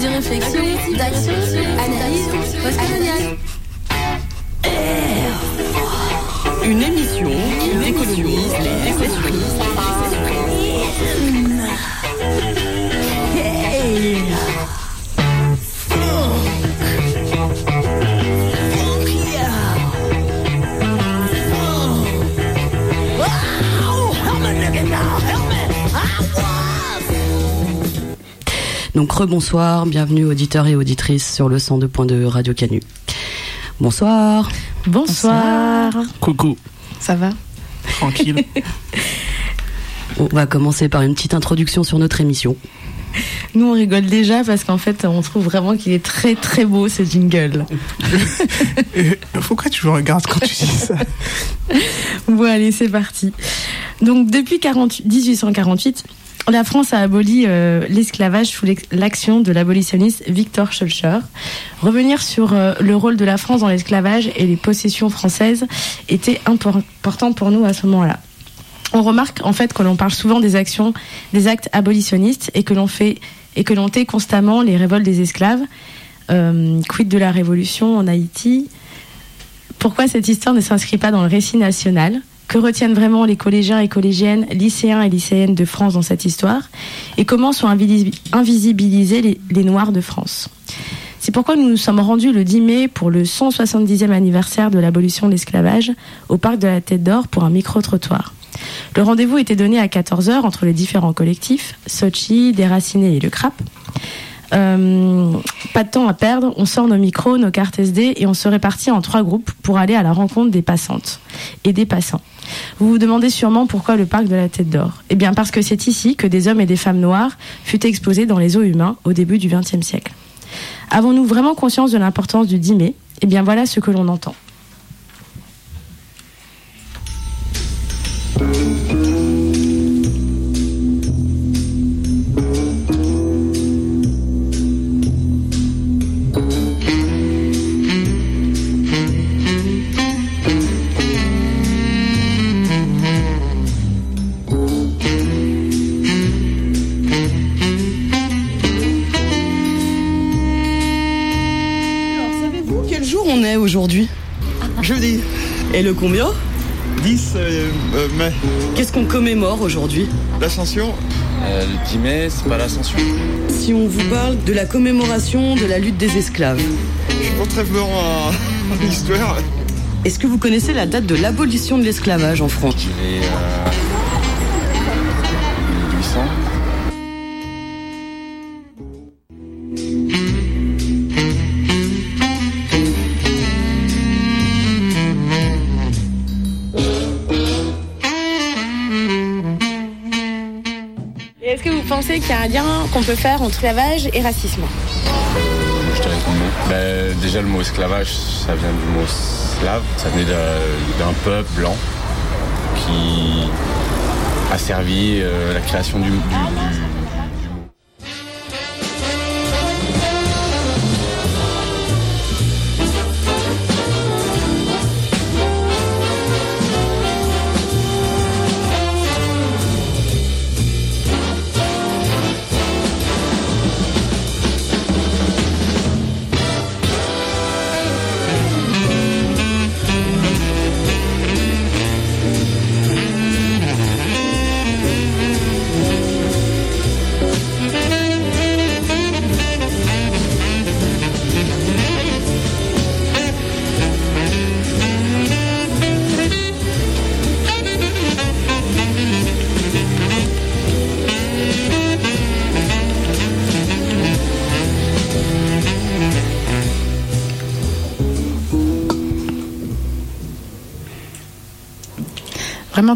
de réflexion, d'action, analyse postcoloniale. Rebonsoir, bienvenue auditeurs et auditrices sur le 102.2 Radio Canu. Bonsoir. Bonsoir. Coucou. Ça va? Tranquille. On va commencer par une petite introduction sur notre émission. Nous, on rigole déjà parce qu'en fait, on trouve vraiment qu'il est très très beau ce jingle. Pourquoi tu me regardes quand tu dis ça? Bon, allez, c'est parti. Donc, depuis 40 1848, la France a aboli euh, l'esclavage sous l'action de l'abolitionniste Victor Schœlcher. Revenir sur euh, le rôle de la France dans l'esclavage et les possessions françaises était impor- important pour nous à ce moment-là. On remarque en fait que l'on parle souvent des actions, des actes abolitionnistes et que l'on fait et que l'on tait constamment les révoltes des esclaves. Euh, quid de la révolution en Haïti? Pourquoi cette histoire ne s'inscrit pas dans le récit national? Que retiennent vraiment les collégiens et collégiennes, lycéens et lycéennes de France dans cette histoire Et comment sont invisi- invisibilisés les, les Noirs de France? C'est pourquoi nous nous sommes rendus le 10 mai pour le 170e anniversaire de l'abolition de l'esclavage au parc de la Tête d'Or pour un micro-trottoir. Le rendez-vous était donné à 14h entre les différents collectifs, Sochi, Déraciné et Le Crap. Euh, pas de temps à perdre, on sort nos micros, nos cartes SD et on se répartit en trois groupes pour aller à la rencontre des passantes et des passants. Vous vous demandez sûrement pourquoi le parc de la Tête d'Or Eh bien parce que c'est ici que des hommes et des femmes noirs furent exposés dans les eaux humains au début du XXe siècle. Avons-nous vraiment conscience de l'importance du 10 mai? Eh bien voilà ce que l'on entend. Et le combien 10 euh, euh, mai, Qu'est-ce qu'on commémore aujourd'hui l'ascension. Euh, le 10 mai, c'est pas l'ascension. Si on vous parle de la commémoration de la lutte des esclaves, Je suis pas très fort en, en histoire. est-ce que vous connaissez la date de l'abolition de l'esclavage en France. Euh, qu'il y a un lien qu'on peut faire entre esclavage et racisme Je. Bah, déjà, le mot esclavage, ça vient du mot slave. Ça venait d'un peuple blanc qui a servi euh, la création du- du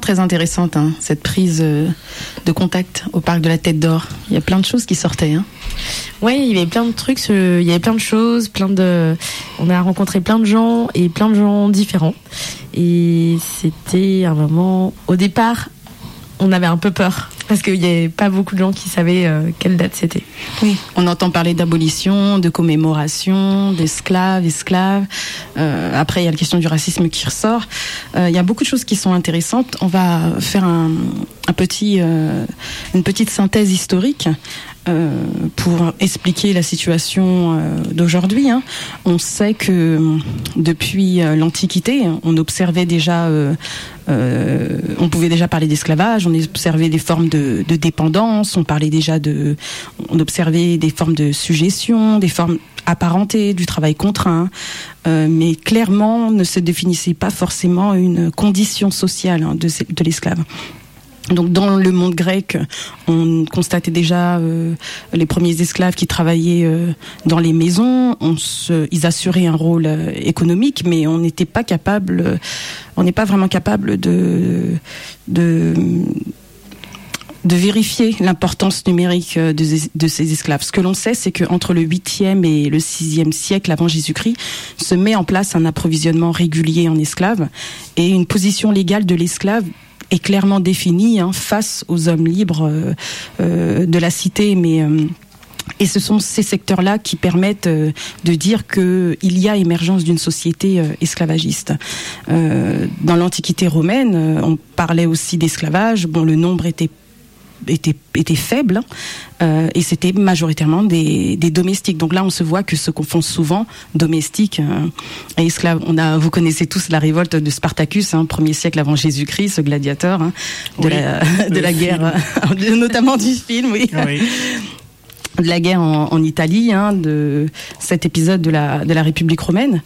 Très intéressante, hein, cette prise euh, de contact au parc de la Tête d'Or. Il y a plein de choses qui sortaient. Hein. Oui, il y avait plein de trucs, il y avait plein de choses, plein de, on a rencontré plein de gens et plein de gens différents. Et c'était un moment, au départ, on avait un peu peur parce qu'il n'y avait pas beaucoup de gens qui savaient euh, quelle date c'était. Oui, on entend parler d'abolition, de commémoration, d'esclaves, esclaves. Euh, après, il y a la question du racisme qui ressort. Euh, il y a beaucoup de choses qui sont intéressantes. On va faire un, petit, une petite synthèse historique pour expliquer la situation euh, d'aujourd'hui. hein. On sait que euh, depuis euh, l'Antiquité, on observait déjà, euh, euh, on pouvait déjà parler d'esclavage, on observait des formes de, dépendance, on parlait déjà de, on observait des formes de suggestion, des formes apparentées du travail contraint, euh, mais clairement ne se définissait pas forcément une condition sociale hein, de l'esclave. Donc dans le monde grec, on constatait déjà euh, les premiers esclaves qui travaillaient euh, dans les maisons. On se, ils assuraient un rôle euh, économique, mais on n'était pas capable, euh, on n'est pas vraiment capable de, de de vérifier l'importance numérique euh, de, de ces esclaves. Ce que l'on sait, c'est qu'entre le 8e et le 6e siècle avant Jésus-Christ, se met en place un approvisionnement régulier en esclaves et une position légale de l'esclave est clairement définie hein, face aux hommes libres euh, euh, de la cité, mais euh, et ce sont ces secteurs-là qui permettent de dire qu'il y a émergence d'une société esclavagiste. Dans l'Antiquité romaine, on parlait aussi d'esclavage. Bon, le nombre était était, était faible hein, euh, et c'était majoritairement des, des domestiques. Donc là, on se voit que se confondent souvent domestiques euh, et esclaves. On a, vous connaissez tous la révolte de Spartacus, hein, premier siècle avant Jésus-Christ, ce gladiateur hein, de, Oui, la, de la guerre, euh, notamment du film, oui Oui. de la guerre en, en Italie, hein, de cet épisode de la, de la République romaine.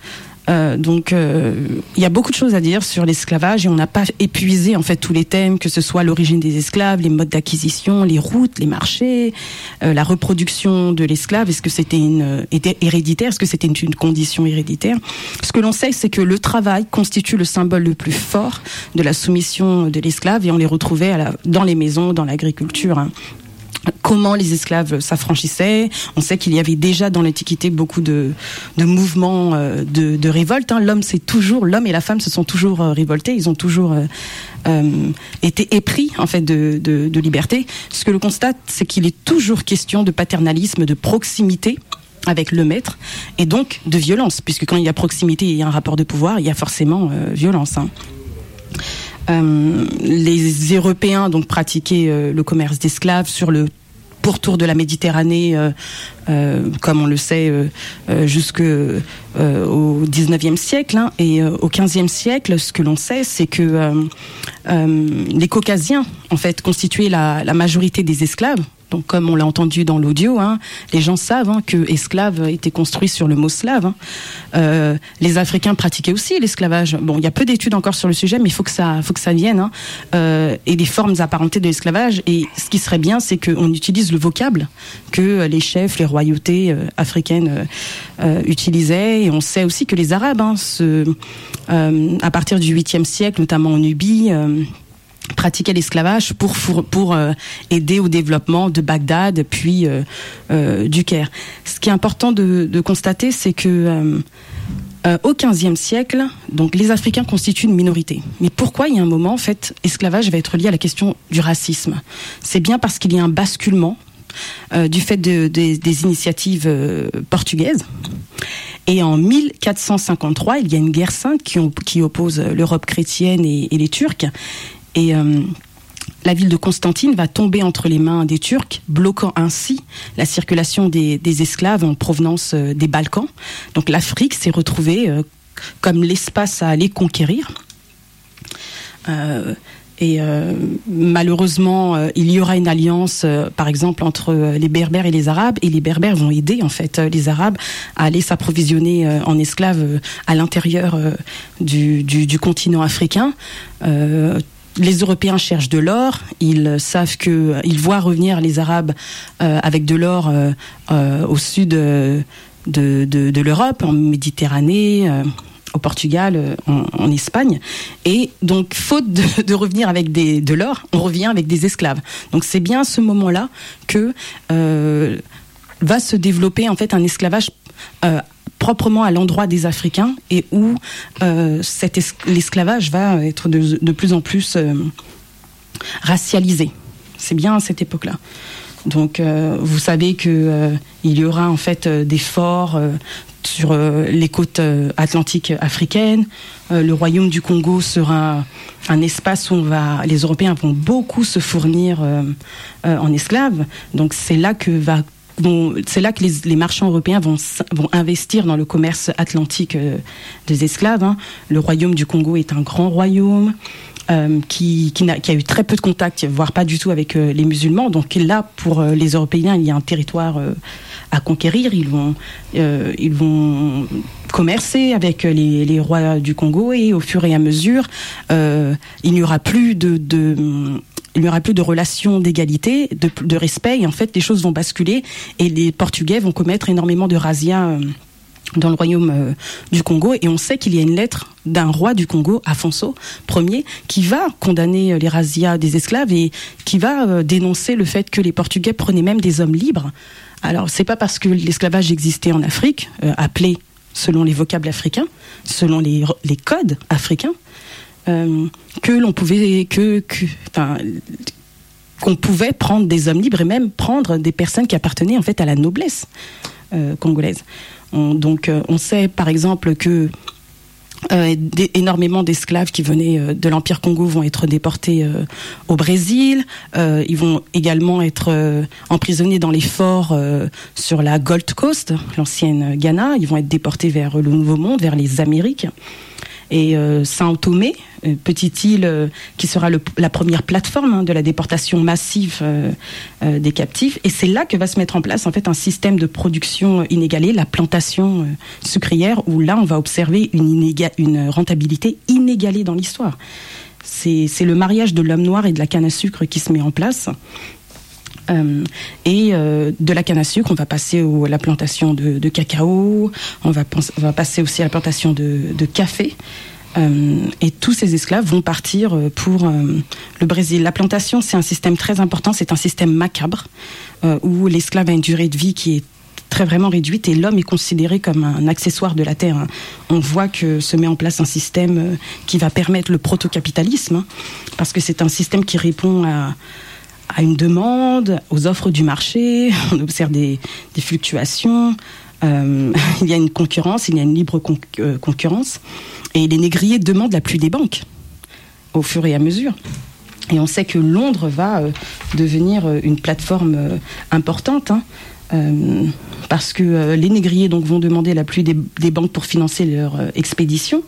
Euh, donc, euh, il y a beaucoup de choses à dire sur l'esclavage et on n'a pas épuisé en fait tous les thèmes, que ce soit l'origine des esclaves, les modes d'acquisition, les routes, les marchés, euh, la reproduction de l'esclave. Est-ce que c'était une euh, héréditaire? Est-ce que c'était une, une condition héréditaire? Ce que l'on sait, c'est que le travail constitue le symbole le plus fort de la soumission de l'esclave et on les retrouvait à la, dans les maisons, dans l'agriculture. hein comment les esclaves s'affranchissaient. On sait qu'il y avait déjà dans l'Antiquité beaucoup de, de mouvements euh, de, de révolte. hein. L'homme, c'est toujours l'homme et la femme se sont toujours euh, révoltés. Ils ont toujours euh, euh, été épris en fait de, de, de liberté. Ce que l'on constate, c'est qu'il est toujours question de paternalisme, de proximité avec le maître et donc de violence, puisque quand il y a proximité et il y a un rapport de pouvoir, il y a forcément euh, violence. hein. Euh, les Européens donc pratiquaient euh, le commerce d'esclaves sur le pourtour de la Méditerranée, euh, comme on le sait, euh, jusque au 19e siècle. hein. et au 15e siècle, ce que l'on sait, c'est que les Caucasiens, en fait, constituaient la majorité des esclaves. Donc, comme on l'a entendu dans l'audio, hein, les gens savent hein, que esclave était construit sur le mot slave. hein. Euh, les Africains pratiquaient aussi l'esclavage. Bon, il y a peu d'études encore sur le sujet, mais il faut que ça, faut que ça vienne. hein. Euh, et des formes apparentées de l'esclavage. Et ce qui serait bien, c'est qu'on utilise le vocable que les chefs, les royautés euh, africaines utilisaient. Et on sait aussi que les Arabes, à partir du 8e siècle, notamment en Nubie, pratiquaient l'esclavage pour pour euh, aider au développement de Bagdad puis euh, euh, du Caire. Ce qui est important de, constater, c'est que au XVe siècle, donc les Africains constituent une minorité. Mais pourquoi il y a un moment, en fait, esclavage va être lié à la question du racisme? C'est bien parce qu'il y a un basculement du fait de- des- initiatives portugaises. Et en 1453, il y a une guerre sainte qui, qui oppose l'Europe chrétienne et les Turcs. Et euh, la ville de Constantine va tomber entre les mains des Turcs, bloquant ainsi la circulation des, esclaves en provenance euh, des Balkans. Donc l'Afrique s'est retrouvée euh, comme l'espace à aller conquérir. Et malheureusement, il y aura une alliance, par exemple, entre les Berbères et les Arabes, et les Berbères vont aider en fait les Arabes à aller s'approvisionner en esclaves à l'intérieur du continent africain. Les Européens cherchent de l'or. Ils savent que ils voient revenir les Arabes euh, avec de l'or euh, euh, au sud euh, de, de, de l'Europe, en Méditerranée. euh, au Portugal, en, en Espagne. Et donc, faute de, de revenir avec des, de l'or, on revient avec des esclaves. Donc, c'est bien à ce moment-là que va se développer en fait un esclavage euh, proprement à l'endroit des Africains et où euh, l'esclavage va être de, plus en plus euh, racialisé. C'est bien à cette époque-là. Donc, euh, vous savez que euh, il y aura en fait des forts sur les côtes atlantiques africaines. Le royaume du Congo sera un espace où les Européens vont beaucoup se fournir en esclaves. Donc c'est là que va c'est là que les, marchands européens vont, investir dans le commerce atlantique euh, des esclaves. hein. Le royaume du Congo est un grand royaume euh, qui, a eu très peu de contact, voire pas du tout avec euh, les musulmans. Donc là, pour les Européens, il y a un territoire à conquérir. Ils vont, commercer avec les, rois du Congo et au fur et à mesure, il n'y aura plus de il n'y aura plus de relations d'égalité, de, respect, et en fait, les choses vont basculer, et les Portugais vont commettre énormément de razzias euh, dans le royaume euh, du Congo, et on sait qu'il y a une lettre d'un roi du Congo, Afonso Ier, qui va condamner euh, les razzias des esclaves et qui va dénoncer le fait que les Portugais prenaient même des hommes libres. Alors, c'est pas parce que l'esclavage existait en Afrique, appelé selon les vocables africains, selon les codes africains, euh, que l'on pouvait qu'on pouvait prendre des hommes libres et même prendre des personnes qui appartenaient en fait à la noblesse euh, congolaise. On- donc euh, on sait par exemple que énormément d'esclaves qui venaient de l'Empire Congo vont être déportés au Brésil. Ils vont également être emprisonnés dans les forts sur la Gold Coast, l'ancienne Ghana. Ils vont être déportés vers le Nouveau Monde, vers les Amériques. Et euh, Saint Tomé, euh, petite île euh, qui sera la première plateforme hein, de la déportation massive des captifs. Et c'est là que va se mettre en place en fait un système de production inégalé, la plantation sucrière, où là on va observer une, rentabilité inégalée dans l'histoire. C'est le mariage de l'homme noir et de la canne à sucre qui se met en place. Euh, et euh, de la canne à sucre, on va passer au- à la plantation de, cacao, on va, passer aussi à la plantation de, café. Euh, et tous ces esclaves vont partir pour le Brésil. La plantation, c'est un système très important, c'est un système macabre, où l'esclave a une durée de vie qui est très vraiment réduite et l'homme est considéré comme un accessoire de la terre. hein. On voit que se met en place un système qui va permettre le protocapitalisme, hein, parce que c'est un système qui répond à, à une demande, aux offres du marché, on observe des, fluctuations, euh, il y a une concurrence, il y a une libre euh, concurrence, et les négriers demandent la pluie des banques au fur et à mesure. Et on sait que Londres va euh, devenir une plateforme importante. hein, parce que euh, les négriers donc vont demander la pluie des, des banques pour financer leur euh, expédition.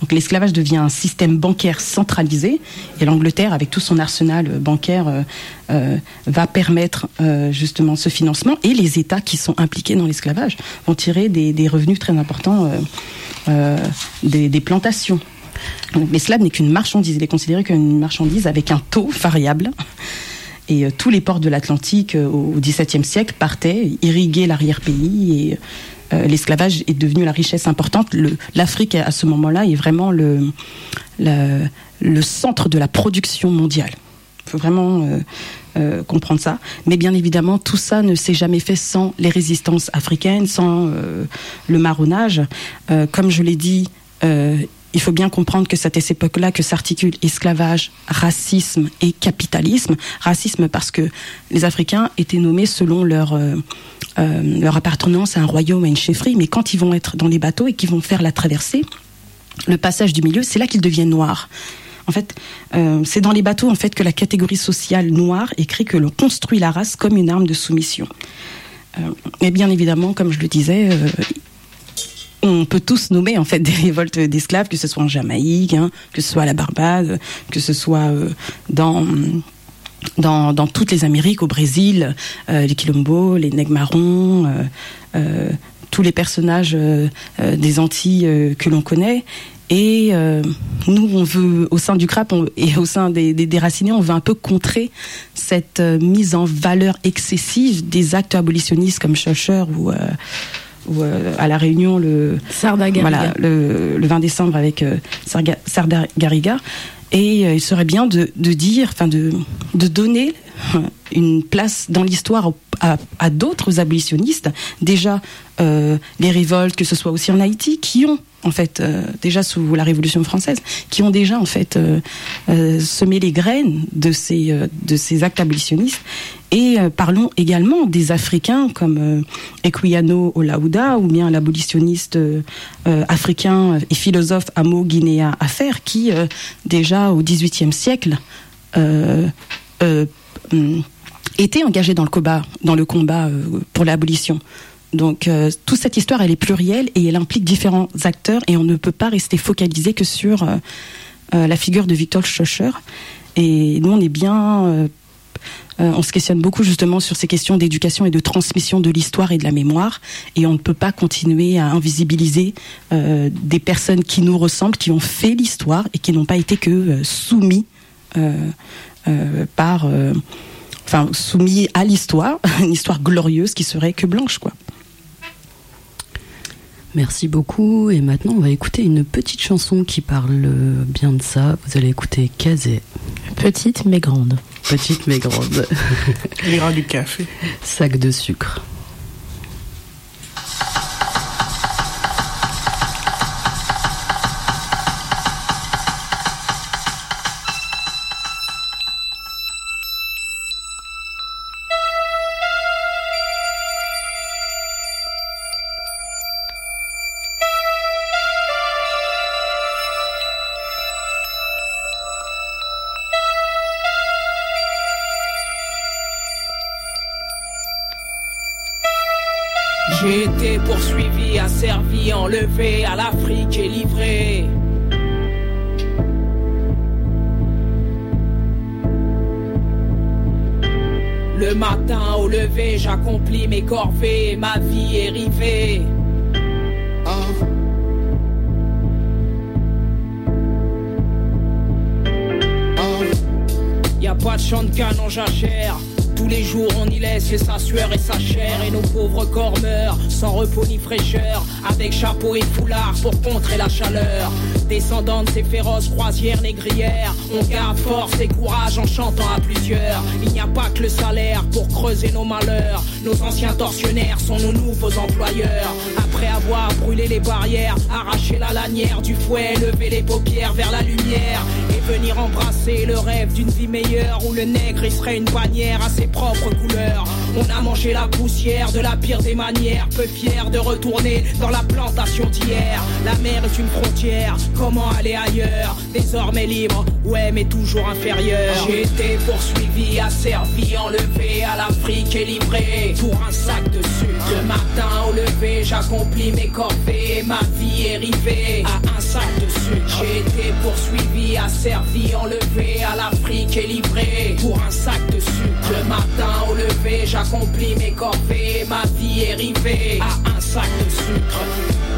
Donc l'esclavage devient un système bancaire centralisé et l'Angleterre, avec tout son arsenal euh, bancaire, euh, euh, va permettre euh, justement ce financement et les États qui sont impliqués dans l'esclavage vont tirer des, revenus très importants euh, euh, des, des plantations. L'esclave n'est qu'une marchandise, il est considéré comme une marchandise avec un taux variable. Et euh, tous les ports de l'Atlantique euh, au XVIIe siècle partaient, irriguaient l'arrière-pays et euh, l'esclavage est devenu la richesse importante. L'Afrique, à ce moment-là, est vraiment le, centre de la production mondiale. Il faut vraiment comprendre ça. Mais bien évidemment, tout ça ne s'est jamais fait sans les résistances africaines, sans le marronnage. Comme je l'ai dit, il faut bien comprendre que c'est à cette époque-là que s'articule esclavage, racisme et capitalisme. Racisme parce que les Africains étaient nommés selon leur, euh, euh, leur appartenance à un royaume, à une chefferie, mais quand ils vont être dans les bateaux et qu'ils vont faire la traversée, le passage du milieu, c'est là qu'ils deviennent noirs. En fait, euh, c'est dans les bateaux en fait que la catégorie sociale noire écrit que l'on construit la race comme une arme de soumission. Et bien évidemment, comme je le disais, on peut tous nommer en fait des révoltes d'esclaves, que ce soit en Jamaïque, hein, que ce soit à la Barbade, que ce soit euh, dans toutes les Amériques, au Brésil, euh, les Quilombo, les nègres marrons, euh, tous les personnages des Antilles que l'on connaît. Et nous, on veut, au sein du CRAP et au sein des, des déracinés, on veut un peu contrer cette mise en valeur excessive des actes abolitionnistes comme Schulcher ou, ou euh, à La Réunion le, Sarda voilà, le, le 20 décembre avec euh, Sarga- Sardar Garriga. Et euh, il serait bien de, de dire, enfin de, de donner une place dans l'histoire à, à d'autres abolitionnistes. Déjà, les révoltes, que ce soit aussi en Haïti, qui ont en fait euh, déjà sous la Révolution française, qui ont déjà en fait euh, euh, semé les graines de ces de ces actes abolitionnistes. Et parlons également des Africains comme Equiano Olaouda ou bien l'abolitionniste africain et philosophe Amo Guinea Affer qui déjà au XVIIIe siècle hum, était engagé dans le combat, dans le combat pour l'abolition. Donc euh, toute cette histoire, elle est plurielle et elle implique différents acteurs et on ne peut pas rester focalisé que sur euh, euh, la figure de Victor Schöscher. Et nous, on est bien, euh, euh, on se questionne beaucoup justement sur ces questions d'éducation et de transmission de l'histoire et de la mémoire. Et on ne peut pas continuer à invisibiliser euh, des personnes qui nous ressemblent, qui ont fait l'histoire et qui n'ont pas été que euh, soumis euh, par, enfin soumis à l'histoire, une histoire glorieuse qui serait que blanche, quoi. Merci beaucoup. Et maintenant, on va écouter une petite chanson qui parle bien de ça. Vous allez écouter Kazé. Petite mais grande. Petite mais grande. Il ira du café. Sac de sucre. Enlevé, à l'Afrique et livré. Le matin au lever, j'accomplis mes corvées ma vie est rivée. Ah, ah, Y a pas de champ de canon jachère. Tous les jours on y laisse sa sueur et sa chair et nos pauvres corps meurent sans repos ni fraîcheur avec chapeau et foulard pour contrer la chaleur. Descendant de ces féroces croisières négrières, on garde force et courage en chantant à plusieurs. Il n'y a pas que le salaire pour creuser nos malheurs. Nos anciens tortionnaires sont nos nouveaux employeurs. Après avoir brûlé les barrières, arraché la lanière du fouet, lever les paupières vers la lumière venir embrasser le rêve d'une vie meilleure où le nègre il serait une bannière à ses propres couleurs. On a mangé la poussière de la pire des manières, peu fier de retourner dans la plantation d'hier. La mer est une frontière, comment aller ailleurs? Désormais libre, ouais mais toujours inférieur. J'ai été poursuivi, asservi, enlevé à l'Afrique et livré pour un sac de sucre. Le matin au lever, j'accomplis mes corvées ma vie est rivée à un sac de sucre. J'ai été poursuivi, asservi, enlevé à l'Afrique et livré pour un sac de sucre. Le matin au lever, j'accomplis mes corvées ma vie est rivée à un sac de sucre.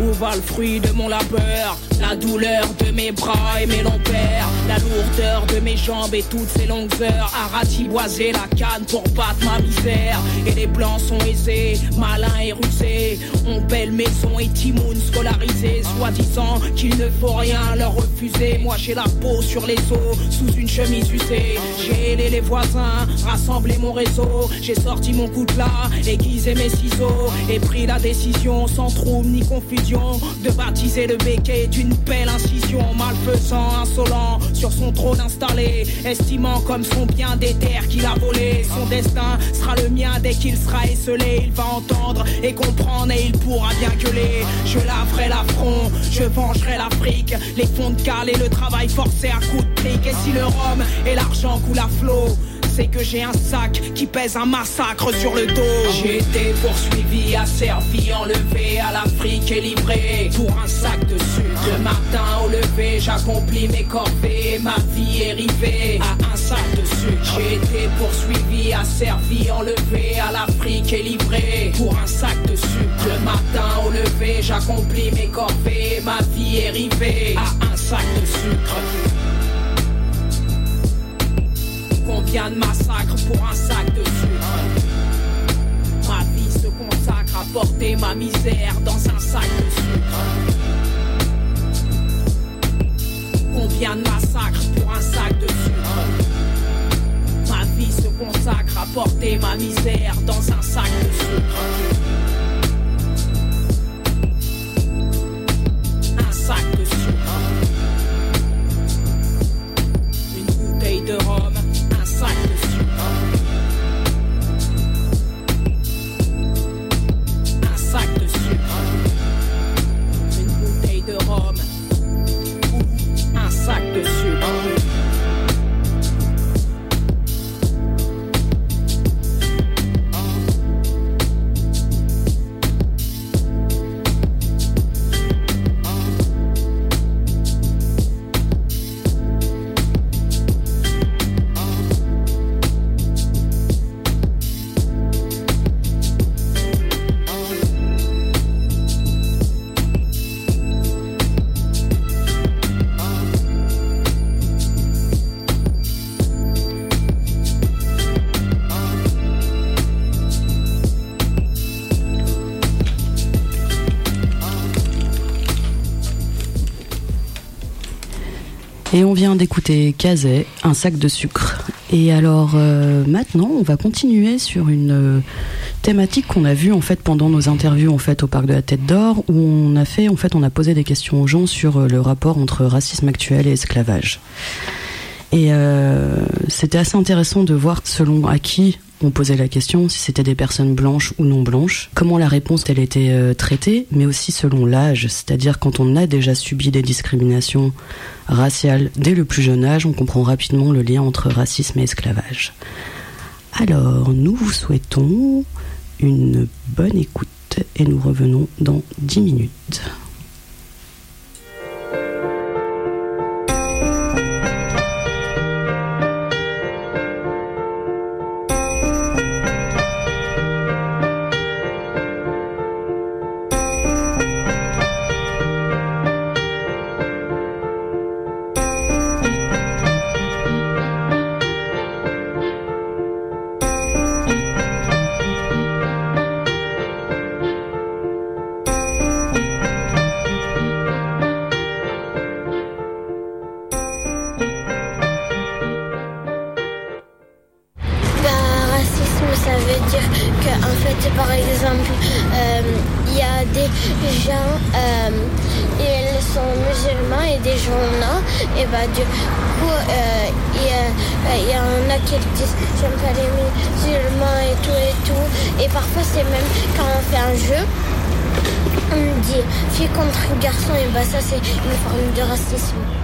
Où va le fruit de mon labeur? La douleur de mes bras et mes longs pères. La lourdeur de mes jambes et toutes ces longues heures. À ratiboiser la canne pour battre ma misère. Et les blancs sont aisés, malins et rusés. On belle maison et timoun scolarisé Soi-disant qu'il ne faut rien leur refuser. Moi j'ai la peau sur les os, sous une chemise usée. J'ai aidé les voisins, rassemblé mon réseau. J'ai sorti mon coutelas, aiguisé mes ciseaux. Et pris la décision sans trouble ni confusion De baptiser le béquet d'une belle incision Malfaisant, insolent, sur son trône installé Estimant comme son bien des terres qu'il a volé Son destin sera le mien dès qu'il sera esselé. Il va entendre et comprendre et il pourra bien gueuler. Je laverai l'affront, je vengerai l'Afrique Les fonds de cale et le travail forcé à coups de briques. Et si le rhum et l'argent coulent à flot c'est que j'ai un sac qui pèse un massacre sur le dos. J'ai été poursuivi, asservi, enlevé à l'Afrique et livré pour un sac de sucre. Le matin au lever, j'accomplis mes corvées ma vie est rivée à un sac de sucre. J'ai été poursuivi, asservi, enlevé à l'Afrique et livré pour un sac de sucre. Le matin au lever, j'accomplis mes corvées ma vie est rivée à un sac de sucre. Combien de massacres pour un sac de sucre Ma vie se consacre à porter ma misère dans un sac de sucre. Combien de massacres pour un sac de sucre Ma vie se consacre porter ma misère dans un sac de sucre. Un sac de sucre. Une bouteille de rhum, Et on vient d'écouter Kazé, un sac de sucre. Et alors euh, maintenant, on va continuer sur une euh, thématique qu'on a vue en fait pendant nos interviews en fait au parc de la Tête d'Or, où on a fait en fait on a posé des questions aux gens sur euh, le rapport entre racisme actuel et esclavage. Et c'était assez intéressant de voir selon à qui on posait la question, si c'était des personnes blanches ou non blanches, comment la réponse elle était euh, traitée, mais aussi selon l'âge, c'est-à-dire quand on a déjà subi des discriminations raciales dès le plus jeune âge, on comprend rapidement le lien entre racisme et esclavage. Alors, nous vous souhaitons une bonne écoute et nous revenons dans 10 minutes. Des gens, euh, ils sont musulmans et des gens non. Et bah, du coup, euh, il y, en a qui disent j'aime pas les musulmans et tout et tout. Et parfois, c'est même quand on fait un jeu. On dit fille contre garçon, et bah ça c'est une forme de racisme.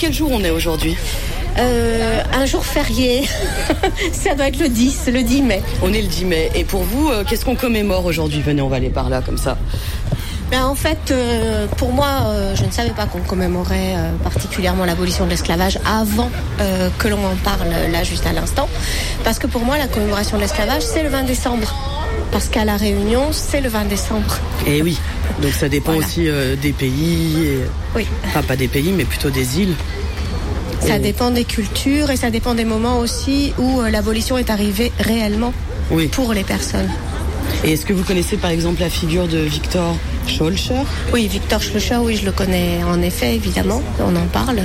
Quel jour on est aujourd'hui Euh, un jour férié, ça doit être le 10, le 10 mai. On est le 10 mai. Et pour vous, euh, qu'est-ce qu'on commémore aujourd'hui Venez, on va aller par là, comme ça. Ben, en fait, euh, pour moi, euh, je ne savais pas qu'on commémorait euh, particulièrement l'abolition de l'esclavage avant euh, que l'on en parle là juste à l'instant. Parce que pour moi, la commémoration de l'esclavage, c'est le 20 décembre. Parce qu'à La Réunion, c'est le 20 décembre. Et Eh oui, donc ça dépend Voilà. aussi euh, des pays, et- Oui. enfin pas des pays, mais plutôt des îles. Ça Et- dépend des cultures et ça dépend des moments aussi où euh, l'abolition est arrivée réellement Oui. pour les personnes. Et est-ce que vous connaissez par exemple la figure de Victor Schœlcher Oui, Victor Schlocher, oui, je le connais en effet, évidemment. On en parle.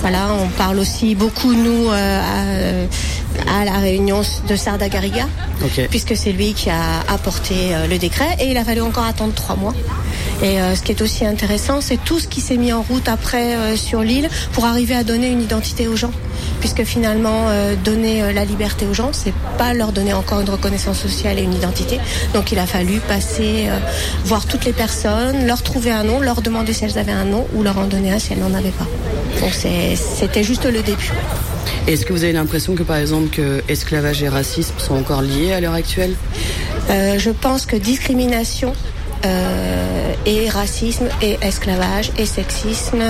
Voilà, on parle aussi beaucoup, nous, euh, à, à la réunion de Sarda Garriga, Ok. puisque c'est lui qui a apporté euh, le décret et il a fallu encore attendre trois mois. Et euh, ce qui est aussi intéressant, c'est tout ce qui s'est mis en route après euh, sur l'île pour arriver à donner une identité aux gens. Puisque finalement, euh, donner euh, la liberté aux gens, c'est pas leur donner encore une reconnaissance sociale et une identité. Donc il a fallu passer, euh, voir toutes les personnes, leur trouver un nom, leur demander si elles avaient un nom ou leur en donner un si elles n'en avaient pas. Donc c'était juste le début. Est-ce que vous avez l'impression que par exemple que esclavage et racisme sont encore liés à l'heure actuelle? Euh, je pense que discrimination euh, et racisme et esclavage et sexisme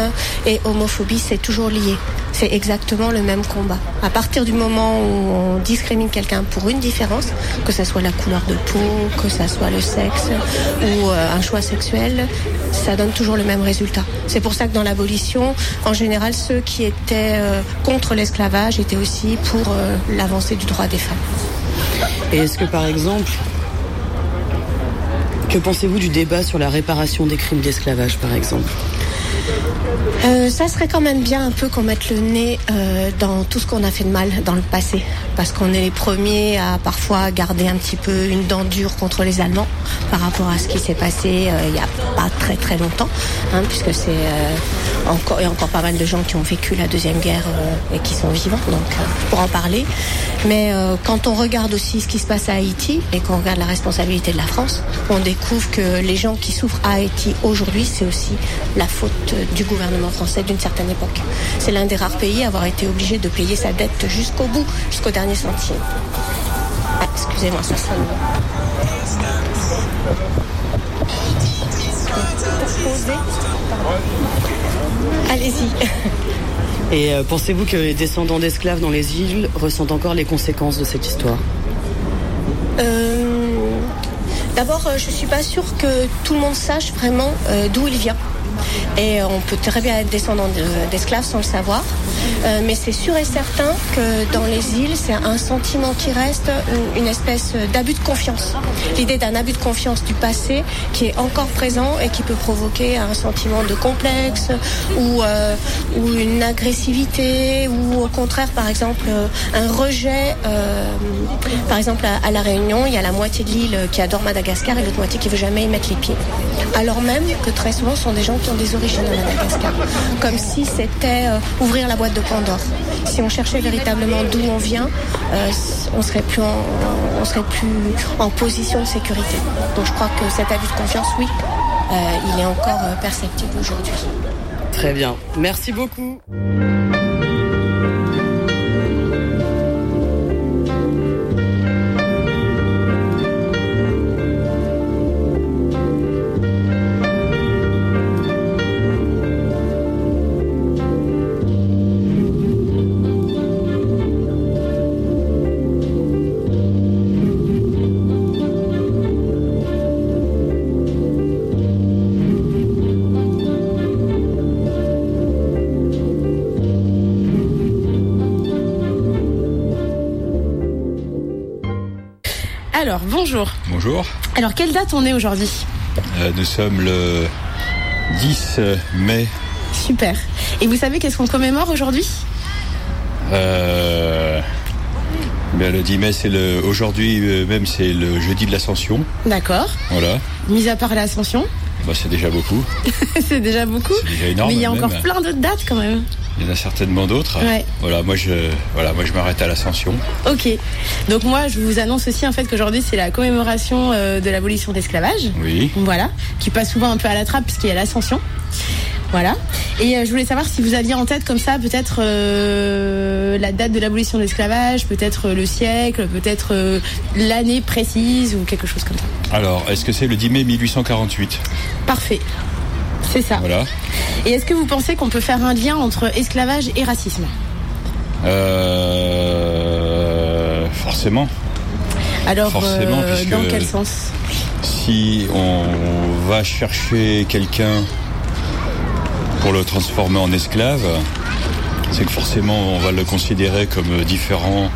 et homophobie, c'est toujours lié. C'est exactement le même combat. À partir du moment où on discrimine quelqu'un pour une différence, que ce soit la couleur de peau, que ce soit le sexe ou euh, un choix sexuel, ça donne toujours le même résultat. C'est pour ça que dans l'abolition, en général, ceux qui étaient euh, contre l'esclavage étaient aussi pour l'avancée du droit des femmes. Et est-ce que par exemple, que pensez-vous du débat sur la réparation des crimes d'esclavage par exemple? Euh, ça serait quand même bien un peu qu'on mette le nez euh, dans tout ce qu'on a fait de mal dans le passé. Parce qu'on est les premiers à parfois garder un petit peu une dent dure contre les Allemands par rapport à ce qui s'est passé euh, il n'y a pas très très longtemps. hein, puisque c'est euh, encore, il encore pas mal de gens qui ont vécu la Deuxième Guerre euh, et qui sont vivants, donc pour en parler. Mais quand on regarde aussi ce qui se passe à Haïti et qu'on regarde la responsabilité de la France, on découvre que les gens qui souffrent à Haïti aujourd'hui, c'est aussi la faute du gouvernement français d'une certaine époque. C'est l'un des rares pays à avoir été obligé de payer sa dette jusqu'au bout, jusqu'au dernier centime. Ah, excusez-moi, ça sonne. Allez-y. Et euh, pensez-vous que les descendants d'esclaves dans les îles ressentent encore les conséquences de cette histoire? Euh, D'abord, euh, je suis pas sûre que tout le monde sache vraiment euh, d'où il vient. Et on peut très bien être descendant de- d'esclaves sans le savoir. Euh, mais c'est sûr et certain que dans les îles, c'est un sentiment qui reste, une, espèce d'abus de confiance. L'idée d'un abus de confiance du passé qui est encore présent et qui peut provoquer un sentiment de complexe ou, euh, une agressivité ou au contraire, par exemple, euh, un rejet. par exemple, à, à La Réunion, il y a la moitié de l'île qui adore Madagascar et l'autre moitié qui veut jamais y mettre les pieds. Alors même que très souvent, ce sont des gens qui des origines à Madagascar. Comme si c'était euh, ouvrir la boîte de Pandore. Si on cherchait véritablement d'où on vient, euh, on serait plus en, on serait plus en position de sécurité. Donc je crois que cet abus de confiance, oui, euh, il est encore perceptible aujourd'hui. Très bien. Merci beaucoup. Bonjour. Bonjour, Alors, quelle date on est aujourd'hui Euh, nous sommes le 10 mai. Super. Et vous savez qu'est-ce qu'on commémore aujourd'hui Euh, bien, le 10 mai, c'est le aujourd'hui euh, même, c'est le jeudi de l'Ascension. D'accord. Voilà, Mis à part l'Ascension, bah, c'est déjà beaucoup. c'est déjà beaucoup. C'est déjà énorme. Mais il y a même. encore plein d'autres dates quand même. Il y en a certainement d'autres. Ouais. Voilà, moi je, voilà, moi je m'arrête à l'Ascension. Ok. Donc moi, je vous annonce aussi en fait qu'aujourd'hui c'est la commémoration euh, de l'abolition de l'esclavage. Oui. Voilà. Qui passe souvent un peu à la trappe puisqu'il y a l'ascension. Voilà. Et euh, je voulais savoir si vous aviez en tête comme ça peut-être euh, la date de l'abolition de l'esclavage, peut-être le siècle, peut-être l'année précise ou quelque chose comme ça. Alors, est-ce que c'est le 10 mai 1848 Parfait. C'est ça. Voilà. Et est-ce que vous pensez qu'on peut faire un lien entre esclavage et racisme? Euh, forcément. Alors, Forcément, euh, dans quel sens? Si on va chercher quelqu'un pour le transformer en esclave, c'est que forcément on va le considérer comme différent,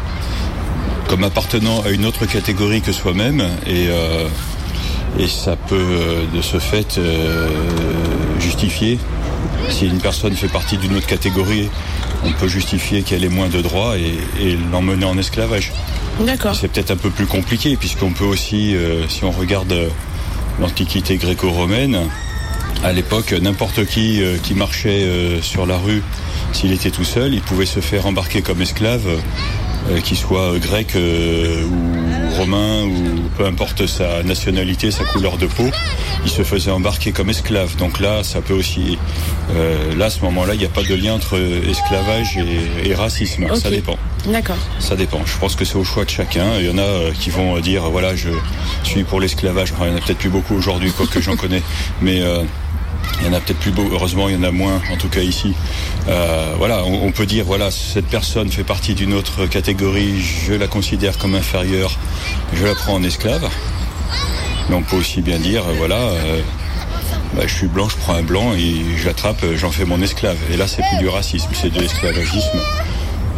comme appartenant à une autre catégorie que soi-même, et, euh, et ça peut de ce fait euh, justifier, si une personne fait partie d'une autre catégorie, on peut justifier qu'elle ait moins de droits et, et l'emmener en esclavage. D'accord. C'est peut-être un peu plus compliqué puisqu'on peut aussi, euh, si on regarde euh, l'Antiquité gréco-romaine, à l'époque, n'importe qui euh, qui marchait euh, sur la rue, s'il était tout seul, il pouvait se faire embarquer comme esclave euh, euh, qu'il soit grec euh, ou romain ou peu importe sa nationalité, sa couleur de peau, il se faisait embarquer comme esclave. Donc là, ça peut aussi, euh, là à ce moment-là, il n'y a pas de lien entre esclavage et, et racisme. Ça dépend. D'accord. Ça dépend. Je pense que c'est au choix de chacun. Il y en a euh, qui vont euh, dire voilà, je suis pour l'esclavage. Enfin, il y en a peut-être plus beaucoup aujourd'hui, quoi que j'en connais, mais euh, il y en a peut-être plus beau. Heureusement, il y en a moins, en tout cas ici. Euh, voilà, on, peut dire voilà, cette personne fait partie d'une autre catégorie. Je la considère comme inférieure. Je la prends en esclave. Mais on peut aussi bien dire euh, voilà. euh, bah, je suis blanc, je prends un blanc et je l'attrape, j'en fais mon esclave. Et là, c'est plus du racisme, c'est de l'esclavagisme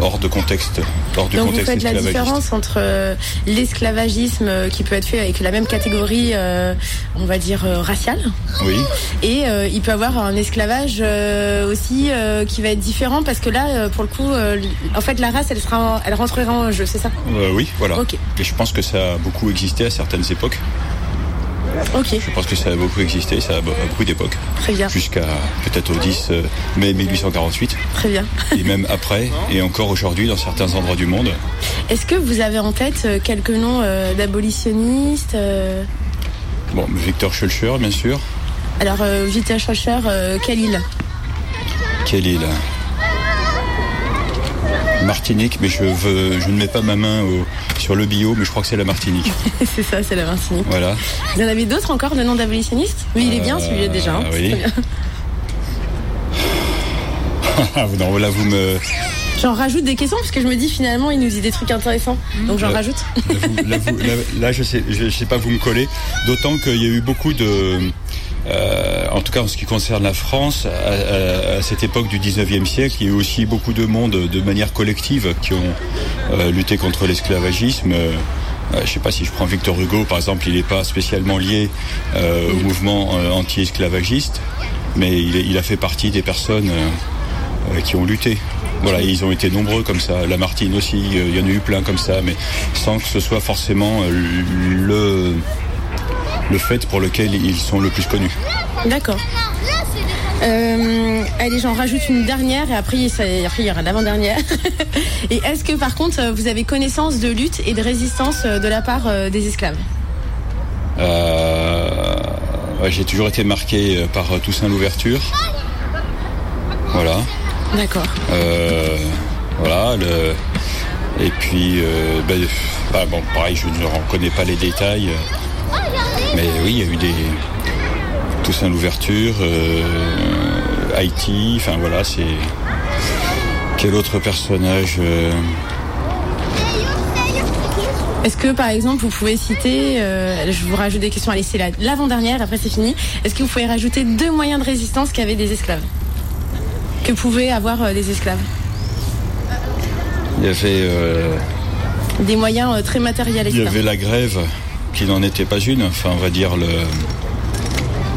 hors de contexte, hors du Donc vous contexte faites la différence entre euh, l'esclavagisme euh, qui peut être fait avec la même catégorie, euh, on va dire euh, raciale, Oui. et euh, il peut avoir un esclavage euh, aussi euh, qui va être différent parce que là, euh, pour le coup, euh, en fait, la race, elle sera, en- elle rentrera en jeu, c'est ça? Euh, oui, voilà. Ok. Et je pense que ça a beaucoup existé à certaines époques. Ok, Je pense que ça a beaucoup existé, ça a beaucoup d'époques. très bien, Jusqu'à peut-être au 10 euh, mai 1848. très bien. Et même après, et encore aujourd'hui dans certains endroits du monde. Est-ce que vous avez en tête euh, quelques noms euh, d'abolitionnistes Bon, Victor Schulcher, bien sûr. Alors, Schroeder, euh, quelle île? Quelle île? Martinique, mais je, veux, je ne mets pas ma main au- sur le bio, mais je crois que c'est la Martinique. C'est ça, c'est la Martinique. Voilà. Vous en avez d'autres encore de noms d'abolitionnistes Oui, il est bien celui-là déjà. hein, Euh, c'est oui. Ah, non, là, vous me. J'en rajoute des questions parce que je me dis finalement il nous dit des trucs intéressants. Donc j'en Ouais. rajoute. Là, vous- là, vous- là- là, je sais, je, je sais pas, vous me collez. D'autant qu'il y a eu beaucoup de, euh, en tout cas en ce qui concerne la France, à, à- à cette époque du 19e siècle, il y a eu aussi beaucoup de monde de manière collective qui ont euh, lutté contre l'esclavagisme. Euh, je sais pas si je prends Victor Hugo, par exemple, il n'est pas spécialement lié au mouvement anti-esclavagiste, mais il, a fait partie des personnes qui ont lutté. Voilà, et ils ont été nombreux comme ça. Lamartine aussi, il y en a eu plein comme ça, mais sans que ce soit forcément le le fait pour lequel ils sont le plus connus. D'accord. Euh, allez, j'en rajoute une dernière et après, ça, après il y aura l'avant-dernière. et est-ce que par contre vous avez connaissance de lutte et de résistance euh, de la part euh, des esclaves? Euh, ouais, J'ai toujours été marqué par Toussaint l'ouverture. Voilà. D'accord. Euh, voilà. Le, et puis, ben, bah, bon, pareil, je ne reconnais pas les détails. Mais oui, il y a eu des Toussaint l'ouverture, euh, Haïti. Enfin voilà, c'est quel autre personnage euh, Est-ce que par exemple vous pouvez citer, euh, je vous rajoute des questions, allez c'est la- l'avant-dernière, après c'est fini. Est-ce que vous pouvez rajouter deux moyens de résistance qu'avaient des esclaves? Que pouvaient avoir euh, des esclaves? Il y avait, euh, Des moyens très matérialistes. il y avait la grève qui n'en était pas une. Enfin, on va dire le.